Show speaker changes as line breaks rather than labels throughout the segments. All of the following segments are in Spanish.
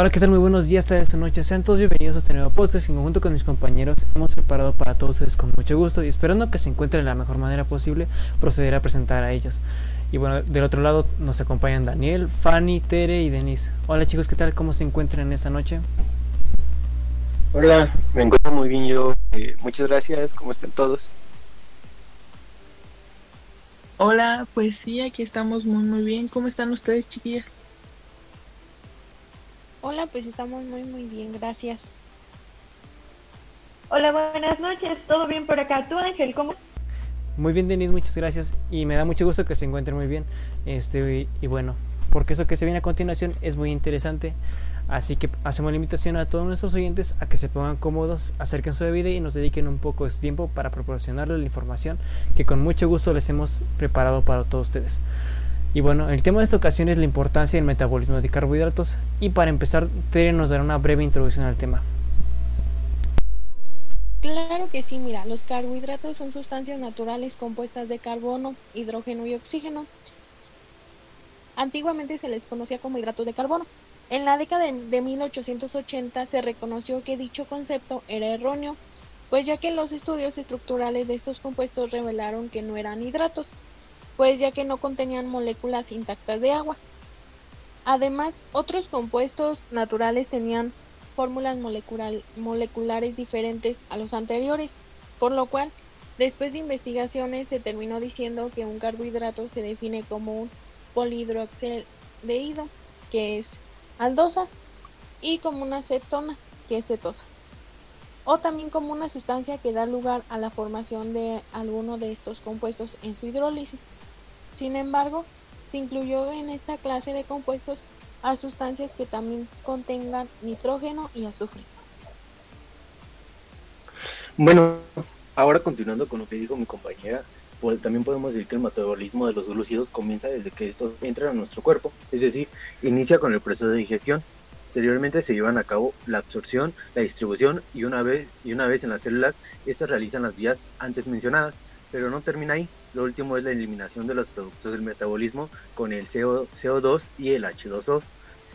Hola, ¿qué tal? Muy buenos días, tardes o noches. Sean todos bienvenidos a este nuevo podcast que conjunto con mis compañeros hemos preparado para todos ustedes con mucho gusto y esperando que se encuentren de la mejor manera posible, procederé a presentar a ellos. Y bueno, del otro lado nos acompañan Daniel, Fanny, Tere y Denise. Hola chicos, ¿qué tal? ¿Cómo se encuentran en esta noche?
Hola, me encuentro muy bien yo. Eh, muchas gracias, ¿cómo están todos?
Hola, pues sí, aquí estamos muy muy bien. ¿Cómo están ustedes, chiquillas?
Hola, pues estamos muy muy bien, gracias.
Hola, buenas noches, ¿todo bien por acá? ¿Tú, Ángel, cómo?
Muy bien, Denise, muchas gracias y me da mucho gusto que se encuentren muy bien. Este, y, y bueno, porque eso que se viene a continuación es muy interesante. Así que hacemos la invitación a todos nuestros oyentes a que se pongan cómodos, acerquen su bebida y nos dediquen un poco de tiempo para proporcionarles la información que con mucho gusto les hemos preparado para todos ustedes. Y bueno, el tema de esta ocasión es la importancia del metabolismo de carbohidratos y para empezar Tere nos dará una breve introducción al tema.
Claro que sí, mira, los carbohidratos son sustancias naturales compuestas de carbono, hidrógeno y oxígeno. Antiguamente se les conocía como hidratos de carbono. En la década de 1880 se reconoció que dicho concepto era erróneo, pues ya que los estudios estructurales de estos compuestos revelaron que no eran hidratos, pues ya que no contenían moléculas intactas de agua. Además, otros compuestos naturales tenían fórmulas moleculares diferentes a los anteriores, por lo cual, después de investigaciones se terminó diciendo que un carbohidrato se define como un polihidroxaldehído, que es aldosa, y como una cetona, que es cetosa, o también como una sustancia que da lugar a la formación de alguno de estos compuestos en su hidrólisis. Sin embargo, se incluyó en esta clase de compuestos a sustancias que también contengan nitrógeno y azufre.
Bueno, ahora continuando con lo que dijo mi compañera, pues, también podemos decir que el metabolismo de los glúcidos comienza desde que estos entran a nuestro cuerpo, es decir, inicia con el proceso de digestión. Posteriormente se llevan a cabo la absorción, la distribución y una vez, y una vez en las células, estas realizan las vías antes mencionadas, pero no termina ahí. Lo último es la eliminación de los productos del metabolismo con el CO, CO2 y el H2O.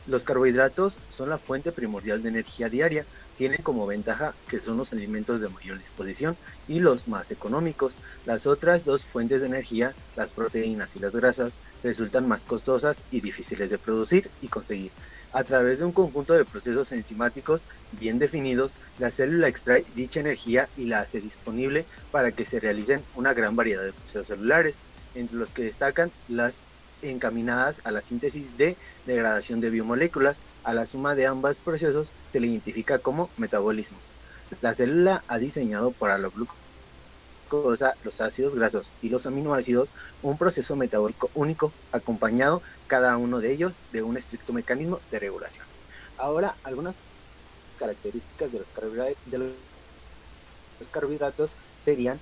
Los carbohidratos son la fuente primordial de energía diaria. Tienen como ventaja que son los alimentos de mayor disposición y los más económicos. Las otras dos fuentes de energía, las proteínas y las grasas, resultan más costosas y difíciles de producir y conseguir. A través de un conjunto de procesos enzimáticos bien definidos, la célula extrae dicha energía y la hace disponible para que se realicen una gran variedad de procesos celulares, entre los que destacan las encaminadas a la síntesis de degradación de biomoléculas. A la suma de ambos procesos se le identifica como metabolismo. La célula ha diseñado para la glucosa, los ácidos grasos y los aminoácidos un proceso metabólico único, acompañado cada uno de ellos de un estricto mecanismo de regulación. Ahora, algunas características de los carbohidratos, de los carbohidratos serían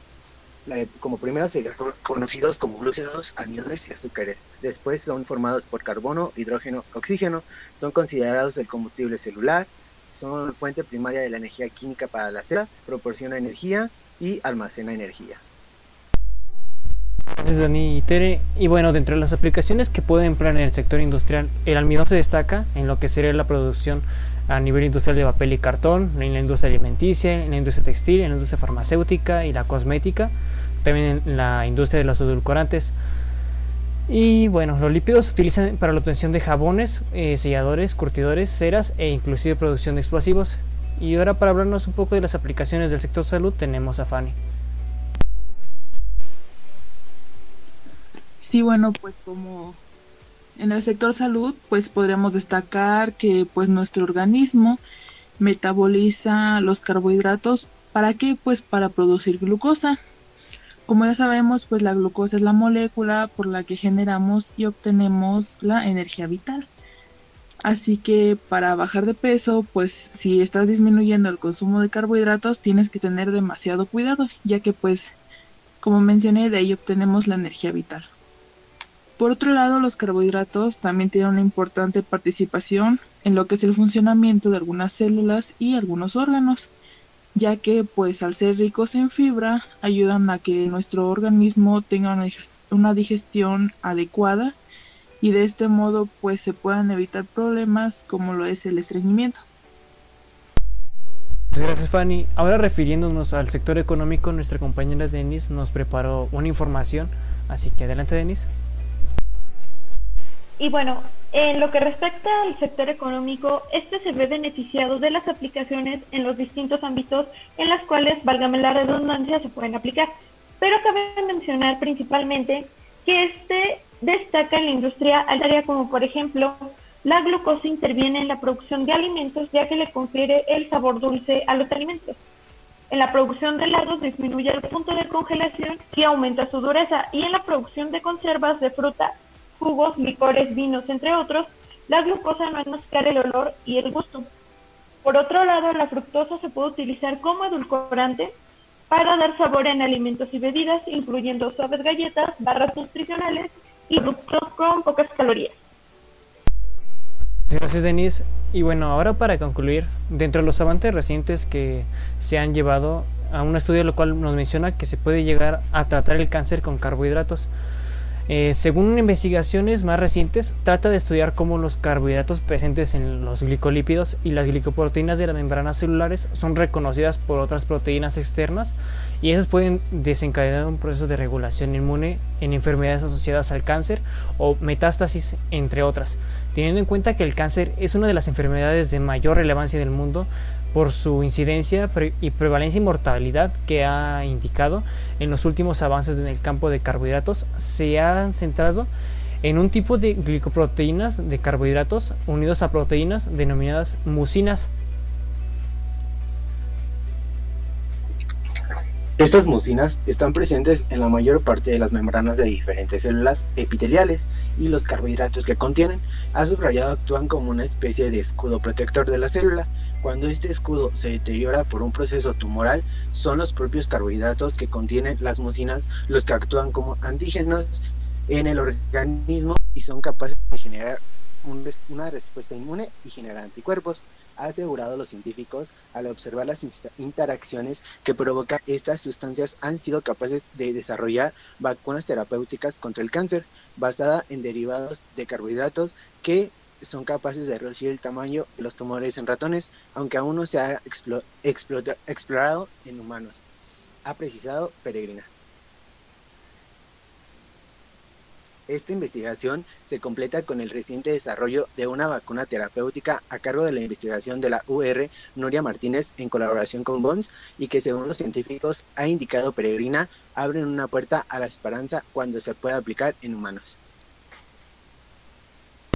como primero serían conocidos como glúcidos, almidones y azúcares. Después son formados por carbono, hidrógeno, oxígeno. Son considerados el combustible celular. Son fuente primaria de la energía química para la célula. Proporciona energía y almacena energía.
Gracias Dani y Tere. Y bueno, dentro de las aplicaciones que pueden emplear en el sector industrial, el almidón se destaca en lo que sería la producción a nivel industrial de papel y cartón, en la industria alimenticia, en la industria textil, en la industria farmacéutica y la cosmética, también en la industria de los edulcorantes. Y bueno, los lípidos se utilizan para la obtención de jabones, eh, selladores, curtidores, ceras e inclusive producción de explosivos. Y ahora para hablarnos un poco de las aplicaciones del sector salud tenemos a Fanny.
Sí, bueno, pues como en el sector salud, pues podríamos destacar que pues nuestro organismo metaboliza los carbohidratos para qué? Pues para producir glucosa. Como ya sabemos, pues la glucosa es la molécula por la que generamos y obtenemos la energía vital. Así que para bajar de peso, pues si estás disminuyendo el consumo de carbohidratos, tienes que tener demasiado cuidado, ya que pues, como mencioné, de ahí obtenemos la energía vital. Por otro lado, los carbohidratos también tienen una importante participación en lo que es el funcionamiento de algunas células y algunos órganos, ya que pues al ser ricos en fibra ayudan a que nuestro organismo tenga una digestión adecuada y de este modo pues se puedan evitar problemas como lo es el estreñimiento.
Gracias Fanny. Ahora refiriéndonos al sector económico, nuestra compañera Denis nos preparó una información, así que adelante Denis.
Y bueno, en lo que respecta al sector económico, este se ve beneficiado de las aplicaciones en los distintos ámbitos en las cuales, válgame la redundancia, se pueden aplicar. Pero cabe mencionar principalmente que este destaca en la industria altaria como por ejemplo la glucosa interviene en la producción de alimentos ya que le confiere el sabor dulce a los alimentos. En la producción de helados disminuye el punto de congelación y aumenta su dureza. Y en la producción de conservas de fruta, jugos, licores, vinos, entre otros, la glucosa no enmascara el olor y el gusto. Por otro lado, la fructosa se puede utilizar como edulcorante para dar sabor en alimentos y bebidas, incluyendo suaves galletas, barras nutricionales y productos con pocas calorías.
Gracias, Denise. Y bueno, ahora para concluir, dentro de los avances recientes que se han llevado a un estudio lo cual nos menciona que se puede llegar a tratar el cáncer con carbohidratos. Eh, según investigaciones más recientes, trata de estudiar cómo los carbohidratos presentes en los glicolípidos y las glicoproteínas de las membranas celulares son reconocidas por otras proteínas externas y esas pueden desencadenar un proceso de regulación inmune en enfermedades asociadas al cáncer o metástasis, entre otras. Teniendo en cuenta que el cáncer es una de las enfermedades de mayor relevancia del mundo, por su incidencia y prevalencia y mortalidad que ha indicado en los últimos avances en el campo de carbohidratos, se han centrado en un tipo de glicoproteínas de carbohidratos unidos a proteínas denominadas mucinas.
Estas mucinas están presentes en la mayor parte de las membranas de diferentes células epiteliales y los carbohidratos que contienen, a subrayado, actúan como una especie de escudo protector de la célula cuando este escudo se deteriora por un proceso tumoral, son los propios carbohidratos que contienen las mucinas los que actúan como antígenos en el organismo y son capaces de generar una respuesta inmune y generar anticuerpos, ha asegurado los científicos al observar las interacciones que provocan estas sustancias han sido capaces de desarrollar vacunas terapéuticas contra el cáncer basada en derivados de carbohidratos que son capaces de reducir el tamaño de los tumores en ratones, aunque aún no se ha explorado en humanos, ha precisado Peregrina. Esta investigación se completa con el reciente desarrollo de una vacuna terapéutica a cargo de la investigación de la UR Nuria Martínez en colaboración con BONS y que según los científicos ha indicado Peregrina abren una puerta a la esperanza cuando se pueda aplicar en humanos.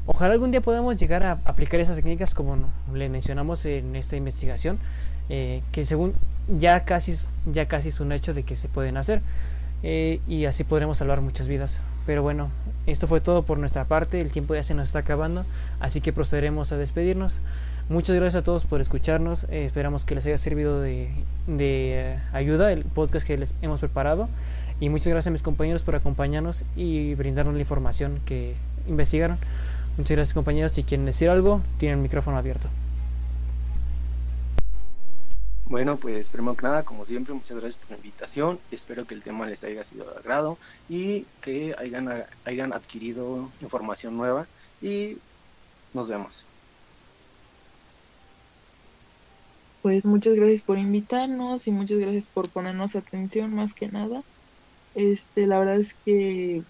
Ojalá algún día podamos llegar a aplicar esas técnicas como le mencionamos en esta investigación, eh, que según ya casi, ya casi es un hecho de que se pueden hacer. Eh, y así podremos salvar muchas vidas. Pero bueno, esto fue todo por nuestra parte, el tiempo ya se nos está acabando, así que procederemos a despedirnos. Muchas gracias a todos por escucharnos, eh, esperamos que les haya servido de, de ayuda el podcast que les hemos preparado y muchas gracias a mis compañeros por acompañarnos y brindarnos la información que investigaron. Muchas gracias compañeros. Si quieren decir algo, tienen el micrófono abierto.
Bueno, pues primero que nada, como siempre, muchas gracias por la invitación. Espero que el tema les haya sido de agrado y que hayan, hayan adquirido información nueva. Y nos vemos.
Pues muchas gracias por invitarnos y muchas gracias por ponernos atención más que nada. Este, la verdad es que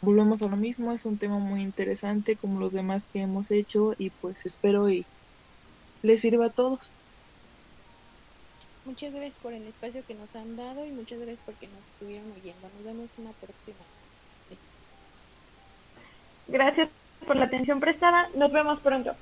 volvemos a lo mismo, es un tema muy interesante como los demás que hemos hecho y pues espero y les sirva a todos.
Muchas gracias por el espacio que nos han dado y muchas gracias porque nos estuvieron oyendo. Nos vemos una próxima.
Gracias por la atención prestada. Nos vemos pronto.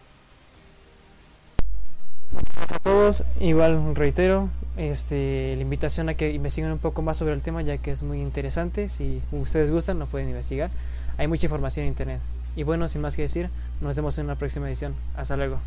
Gracias a todos. Igual reitero, este, la invitación a que investiguen un poco más sobre el tema ya que es muy interesante. Si ustedes gustan, lo pueden investigar. Hay mucha información en internet. Y bueno, sin más que decir, nos vemos en una próxima edición. Hasta luego.